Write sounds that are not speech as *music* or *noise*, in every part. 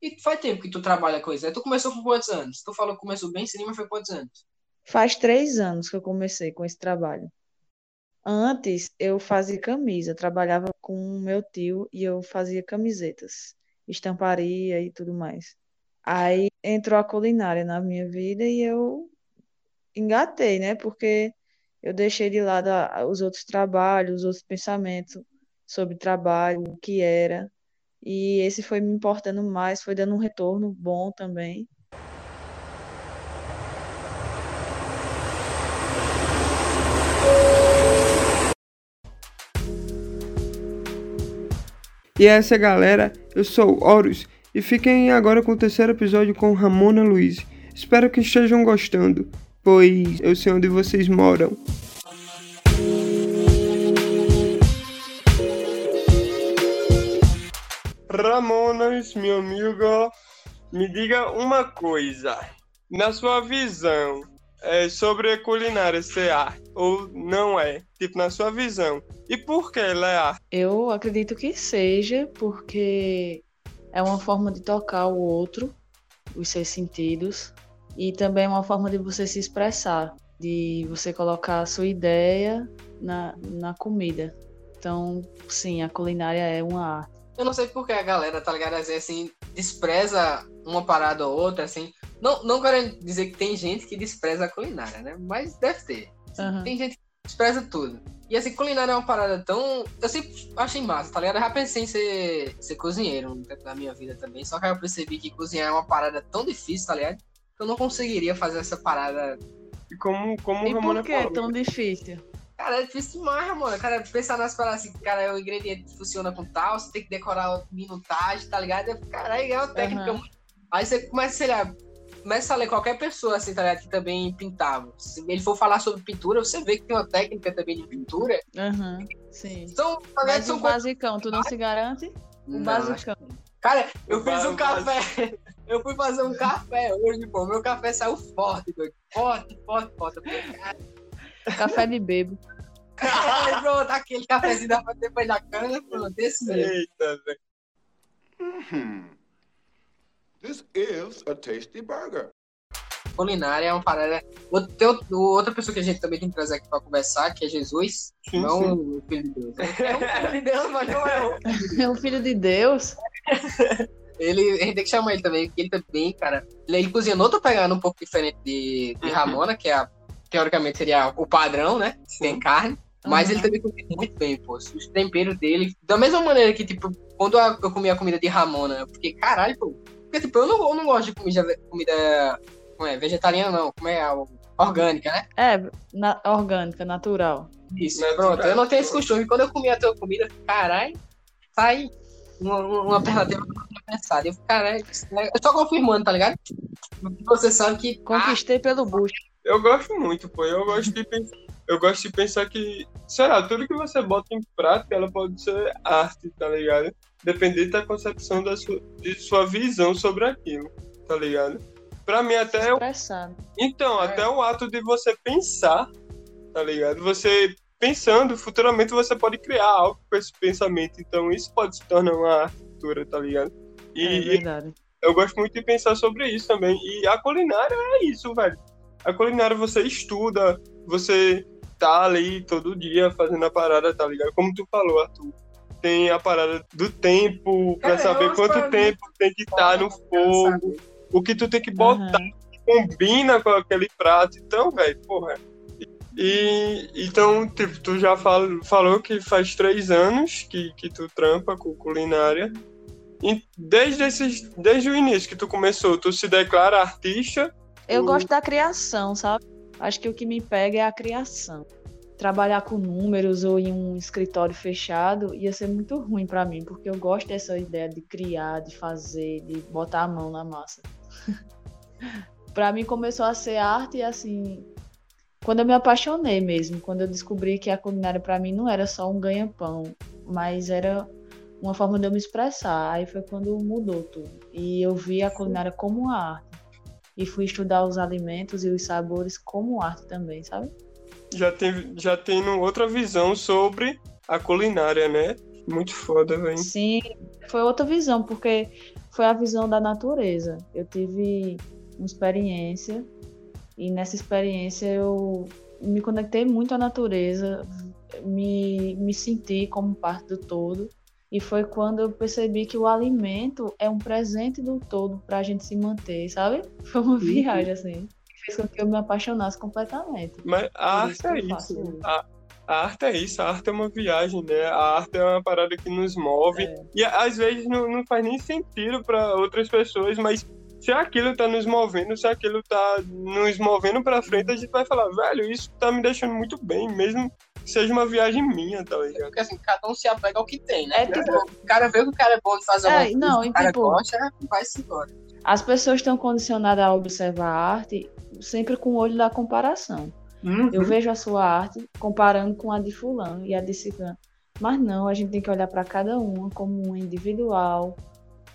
E faz tempo que tu trabalha com isso, né? Tu começou com quantos anos? Tu falou que começou bem mas foi quantos anos? Faz três anos que eu comecei com esse trabalho. Antes eu fazia camisa, trabalhava com meu tio e eu fazia camisetas, estamparia e tudo mais. Aí entrou a culinária na minha vida e eu engatei, né? Porque eu deixei de lado os outros trabalhos, os outros pensamentos sobre trabalho, o que era. E esse foi me importando mais, foi dando um retorno bom também. E essa galera, eu sou Horus e fiquem agora com o terceiro episódio com Ramona Luiz. Espero que estejam gostando, pois eu sei onde vocês moram. Ramonas, meu amigo, me diga uma coisa. Na sua visão, é sobre culinária ser arte ou não é? Tipo, na sua visão. E por que ela é arte? Eu acredito que seja, porque é uma forma de tocar o outro, os seus sentidos, e também é uma forma de você se expressar, de você colocar a sua ideia na, na comida. Então, sim, a culinária é uma arte. Eu não sei porque a galera, tá ligado? Assim, despreza uma parada ou outra, assim. Não, não quero dizer que tem gente que despreza a culinária, né? Mas deve ter. Uhum. Tem gente que despreza tudo. E assim, culinária é uma parada tão. Eu sempre achei massa, tá ligado? Eu já pensei em ser, ser cozinheiro na minha vida também. Só que aí eu percebi que cozinhar é uma parada tão difícil, tá ligado? Que eu não conseguiria fazer essa parada. E como, como e por que é tão difícil? Cara, é difícil demais, mano. Cara, pensar nas paradas assim, cara, o ingrediente funciona com tal, você tem que decorar a minutagem, tá ligado? Cara, é uma técnica uhum. Aí você começa, sei lá, começa a ler qualquer pessoa, assim, tá ligado? Que também pintava. Se ele for falar sobre pintura, você vê que tem uma técnica também de pintura. Aham, uhum, sim. Então, Mas são o basicão, tu não se garante? O não, basicão. Cara, eu o fiz um café. *laughs* Eu fui fazer um café hoje, pô. Meu café saiu forte, doido. Forte, forte, forte. Café de bebo. Aí, pronto, aquele cafezinho da depois da cana, pronto, esse mesmo. Eita, velho. This is a tasty burger. Culinária é uma parada. Tem outra pessoa que a gente também tem que trazer aqui pra conversar, que é Jesus. Sim, não sim. o Filho de Deus. *laughs* É o Filho de Deus, mas não é o. É o Filho de Deus? ele, a gente tem que chamar ele também, porque ele também, cara. Ele, ele cozinha outra pegada um pouco diferente de, de uhum. Ramona, que é a, teoricamente seria o padrão, né? Tem carne. Mas uhum. ele também cozinha muito bem, pô. Os temperos dele. Da mesma maneira que, tipo, quando eu comi a comida de Ramona, eu fiquei, caralho, pô, porque, tipo, eu não, eu não gosto de comida, comida como é, vegetariana, não. Como é? Orgânica, né? É, na, orgânica, natural. Isso, natural. pronto. Eu não tenho esse costume. Quando eu comi a tua comida, caralho, sai uma, uma alternativa que eu não tinha pensado. Eu caralho, eu só confirmando, tá ligado? Você sabe que. Conquistei ah, pelo bucho. Eu gosto muito, pô. Eu gosto de pensar. Eu gosto de pensar que, sei lá, tudo que você bota em prática, ela pode ser arte, tá ligado? depender da concepção da sua, de sua visão sobre aquilo, tá ligado? Pra mim, até. Expressado. Então, é. até o ato de você pensar, tá ligado? Você pensando, futuramente você pode criar algo com esse pensamento. Então, isso pode se tornar uma arquitetura, tá ligado? E é verdade. Eu gosto muito de pensar sobre isso também. E a culinária é isso, velho. A culinária você estuda, você tá ali todo dia fazendo a parada, tá ligado? Como tu falou, Arthur tem a parada do tempo, pra é, saber quanto tempo tem que estar tá no fogo, o que tu tem que botar, uhum. que combina com aquele prato. Então, velho, porra. E então, tipo, tu já fal, falou que faz três anos que, que tu trampa com culinária. E desde, esses, desde o início que tu começou, tu se declara artista? Eu tu... gosto da criação, sabe? Acho que o que me pega é a criação trabalhar com números ou em um escritório fechado ia ser muito ruim para mim, porque eu gosto dessa ideia de criar, de fazer, de botar a mão na massa. *laughs* para mim começou a ser arte assim, quando eu me apaixonei mesmo, quando eu descobri que a culinária para mim não era só um ganha-pão, mas era uma forma de eu me expressar. Aí foi quando mudou tudo. E eu vi a culinária como arte. E fui estudar os alimentos e os sabores como arte também, sabe? já tem, já tem outra visão sobre a culinária, né? Muito foda, velho. Sim, foi outra visão, porque foi a visão da natureza. Eu tive uma experiência e nessa experiência eu me conectei muito à natureza, me, me senti como parte do todo. E foi quando eu percebi que o alimento é um presente do todo para a gente se manter, sabe? *laughs* Foi uma viagem, assim, que fez com que eu me apaixonasse completamente. Mas a arte é isso. A, a, arte é isso, a arte é uma viagem, né? A arte é uma parada que nos move. É. E às vezes não, não faz nem sentido para outras pessoas, mas se aquilo tá nos movendo, se aquilo tá nos movendo para frente, a gente vai falar, velho, isso tá me deixando muito bem, mesmo seja uma viagem minha, tá ligado? Porque assim, cada um se apega ao que tem, né? É, tipo, o cara vê que o cara é bom de fazer é, uma não, coisa, o cara tipo, gosta, vai-se embora. As pessoas estão condicionadas a observar a arte sempre com o olho da comparação. Uhum. Eu vejo a sua arte comparando com a de fulano e a de ciclano. Mas não, a gente tem que olhar para cada uma como uma individual,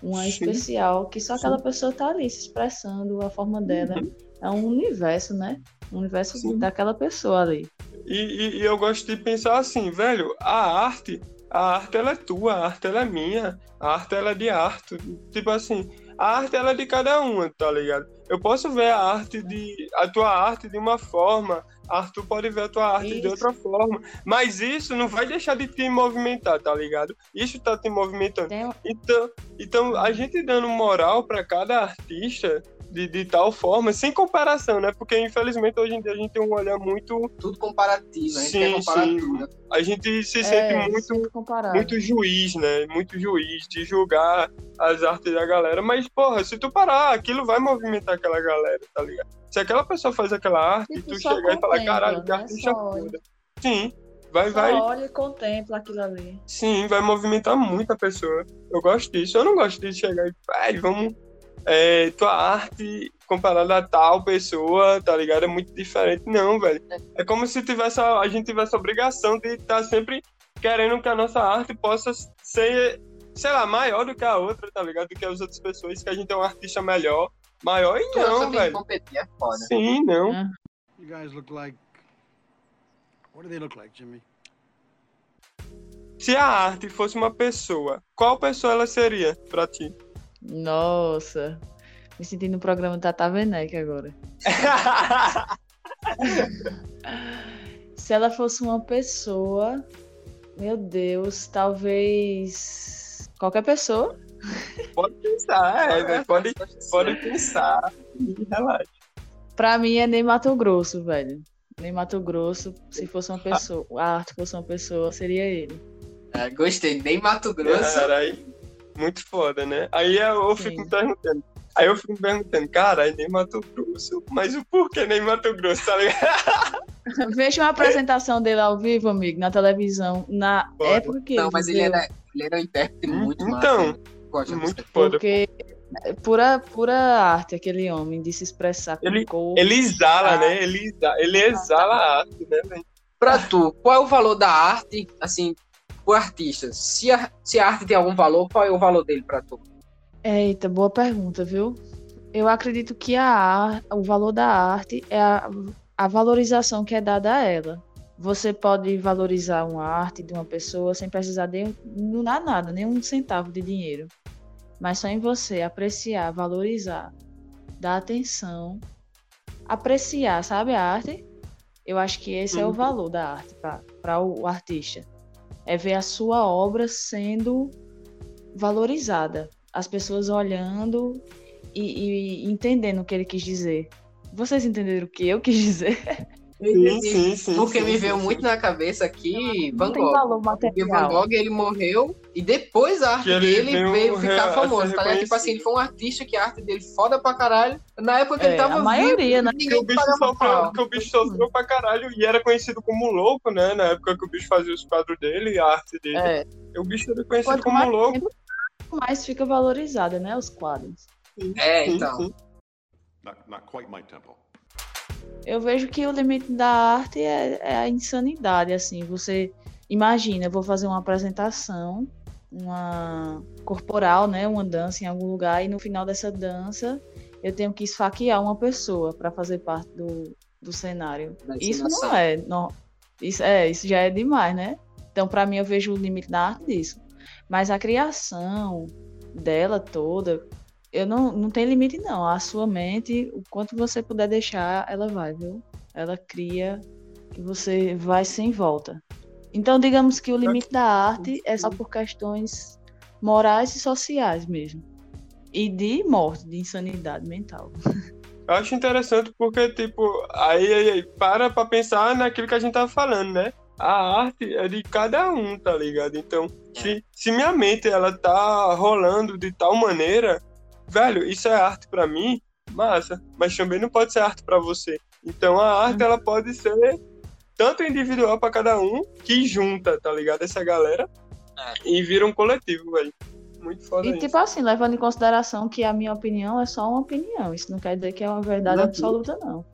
uma Sim. especial, que só aquela Sim. pessoa tá ali se expressando, a forma dela. Uhum. É um universo, né? Um universo Sim. daquela pessoa ali. E, e, e, eu gosto de pensar assim, velho, a arte, a arte ela é tua, a arte ela é minha, a arte ela é de arte. Tipo assim, a arte ela é de cada uma, tá ligado? Eu posso ver a arte de. a tua arte de uma forma, Arthur pode ver a tua arte isso. de outra forma. Mas isso não vai deixar de te movimentar, tá ligado? Isso tá te movimentando. Então, então, a gente dando moral para cada artista de, de tal forma, sem comparação, né? Porque infelizmente hoje em dia a gente tem um olhar muito. Tudo comparativo, a gente sim, quer comparar sim. tudo. A gente se é, sente muito, muito juiz, né? Muito juiz de julgar as artes da galera. Mas, porra, se tu parar, aquilo vai movimentar aquela galera, tá ligado? Se aquela pessoa faz aquela arte e tu chegar e falar, caralho, que né? artista foda. Sim, vai, Só vai. olha e contempla aquilo ali. Sim, vai movimentar muito a pessoa. Eu gosto disso. Eu não gosto de chegar e, vamos é, tua arte comparada a tal pessoa, tá ligado? É muito diferente. Não, velho. É como se tivesse a, a gente tivesse a obrigação de estar tá sempre querendo que a nossa arte possa ser, sei lá, maior do que a outra, tá ligado? Do que as outras pessoas, que a gente é um artista melhor, maior e não, velho. Competir é foda. Sim, não. É. You guys look like What do they look like, Jimmy? Se a arte fosse uma pessoa, qual pessoa ela seria para ti? Nossa, me senti no programa Tata Werneck agora. *laughs* Se ela fosse uma pessoa, meu Deus, talvez qualquer pessoa. Pode pensar, é, né? pode, pode pensar. Relaxa. Pra mim é nem Mato Grosso, velho. Nem Mato Grosso, se fosse uma pessoa, a arte fosse uma pessoa, seria ele. É, gostei, nem Mato Grosso. Caralho muito foda, né? Aí eu fico me perguntando. Aí eu fico me perguntando, cara, nem Mato Grosso, mas o porquê nem Mato Grosso, *laughs* tá ligado? *laughs* Veja uma apresentação dele ao vivo, amigo, na televisão, na Pode. época que Não, mas ele era, ele era um intérprete hum, muito Então, massa, muito foda. Porque é pura, pura arte, aquele homem, de se expressar com ele, cor. Ele exala, né? Ele, exala, ele exala a arte, né, velho? Pra tu, qual é o valor da arte, assim, o artista, se a, se a arte tem algum valor, qual é o valor dele para tu? Eita, boa pergunta, viu? Eu acredito que a, o valor da arte é a, a valorização que é dada a ela. Você pode valorizar uma arte de uma pessoa sem precisar de não dar nada, nem um centavo de dinheiro. Mas só em você apreciar, valorizar, dar atenção, apreciar, sabe a arte? Eu acho que esse é o uhum. valor da arte para o artista é ver a sua obra sendo valorizada, as pessoas olhando e, e entendendo o que ele quis dizer. Vocês entenderam o que eu quis dizer? *laughs* Sim, sim, sim. Porque sim, me veio muito na cabeça aqui Van Gogh. Porque Van Gogh ele morreu e depois a arte dele veio, veio ficar famoso. Tá Tipo assim, ele foi um artista que a arte dele foda pra caralho. Na época que é, ele tava a maioria, vivo, né? Que o bicho sofreu, que o bicho sofreu pra caralho e era conhecido como louco, né? Na época que o bicho fazia os quadros dele e a arte dele. É. O bicho era conhecido Quanto como louco. Tempo, mais fica valorizada, né? Os quadros. É, então. Not, not quite my temple. Eu vejo que o limite da arte é, é a insanidade, assim. Você imagina, eu vou fazer uma apresentação, uma corporal, né, uma dança em algum lugar e no final dessa dança eu tenho que esfaquear uma pessoa para fazer parte do, do cenário. Isso não é, não, isso é, isso já é demais, né? Então, para mim, eu vejo o limite da arte disso. Mas a criação dela toda, eu não, não tem limite, não. A sua mente, o quanto você puder deixar, ela vai, viu? Ela cria e você vai sem volta. Então, digamos que o limite da arte é só por questões morais e sociais mesmo. E de morte, de insanidade mental. Eu acho interessante porque, tipo, aí, aí, para pra pensar naquilo que a gente tava falando, né? A arte é de cada um, tá ligado? Então, se, se minha mente ela tá rolando de tal maneira, velho, isso é arte para mim, massa. Mas também não pode ser arte para você. Então a arte ela pode ser tanto individual para cada um que junta, tá ligado? Essa galera é. e vira um coletivo, velho. Muito foda. E isso. tipo assim, levando em consideração que a minha opinião é só uma opinião. Isso não quer dizer que é uma verdade não, absoluta, não.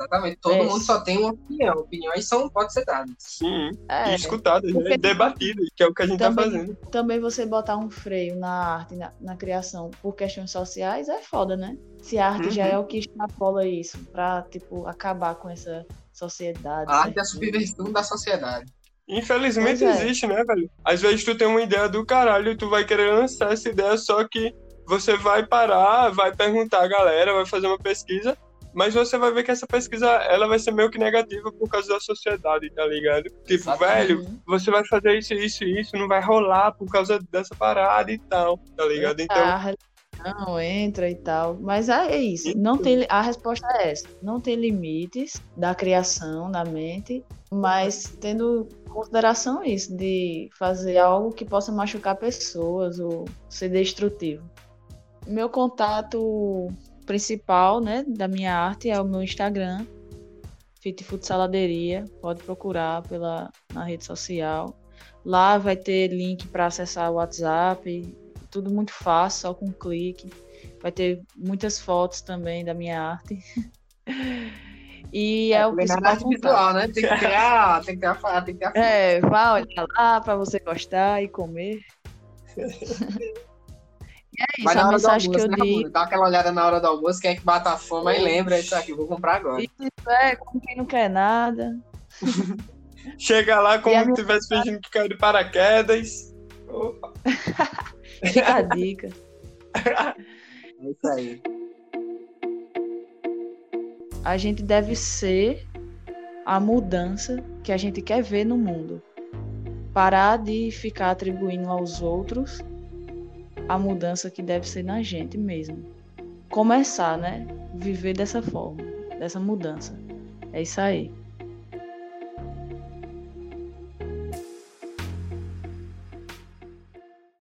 Exatamente. Todo é. mundo só tem uma opinião. Opiniões são, pode ser dadas. Sim. É, e escutadas, né? debatidas, que é o que a gente tá também, tá fazendo. Também você botar um freio na arte, na, na criação, por questões sociais, é foda, né? Se a arte uhum. já é o que extrapola isso, pra, tipo, acabar com essa sociedade. A arte é a subversão da sociedade. Infelizmente é. existe, né, velho? Às vezes tu tem uma ideia do caralho e tu vai querer lançar essa ideia, só que você vai parar, vai perguntar a galera, vai fazer uma pesquisa, mas você vai ver que essa pesquisa ela vai ser meio que negativa por causa da sociedade, tá ligado? Tipo, Exatamente. velho, você vai fazer isso, isso e isso, não vai rolar por causa dessa parada e tal, tá ligado? Então. Não, entra e tal. Mas é, é isso. Não tem, a resposta é essa. Não tem limites da criação da mente, mas tendo consideração isso, de fazer algo que possa machucar pessoas ou ser destrutivo. Meu contato principal, né, da minha arte é o meu Instagram, Fit Futsaladeria. Pode procurar pela na rede social. Lá vai ter link para acessar o WhatsApp, tudo muito fácil, só com um clique. Vai ter muitas fotos também da minha arte. *laughs* E é, é o principal visual, né? Tem que criar, tem que criar, tem que criar. É, vá olhar lá para você gostar e comer. *laughs* e é isso, Vai a mensagem almoço, que eu né, Dá aquela olhada na hora do almoço, quem é que bata a fome, aí lembra isso aqui, vou comprar agora. Isso é, como quem não quer nada. *laughs* Chega lá como se tivesse fingindo que caiu de paraquedas. Opa. *laughs* Fica a dica. É isso aí a gente deve ser a mudança que a gente quer ver no mundo. Parar de ficar atribuindo aos outros a mudança que deve ser na gente mesmo. Começar, né? Viver dessa forma, dessa mudança. É isso aí.